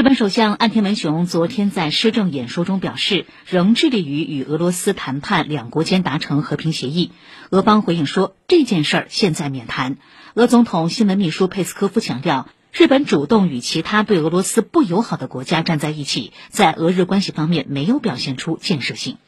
日本首相岸田文雄昨天在施政演说中表示，仍致力于与俄罗斯谈判，两国间达成和平协议。俄方回应说，这件事儿现在免谈。俄总统新闻秘书佩斯科夫强调，日本主动与其他对俄罗斯不友好的国家站在一起，在俄日关系方面没有表现出建设性。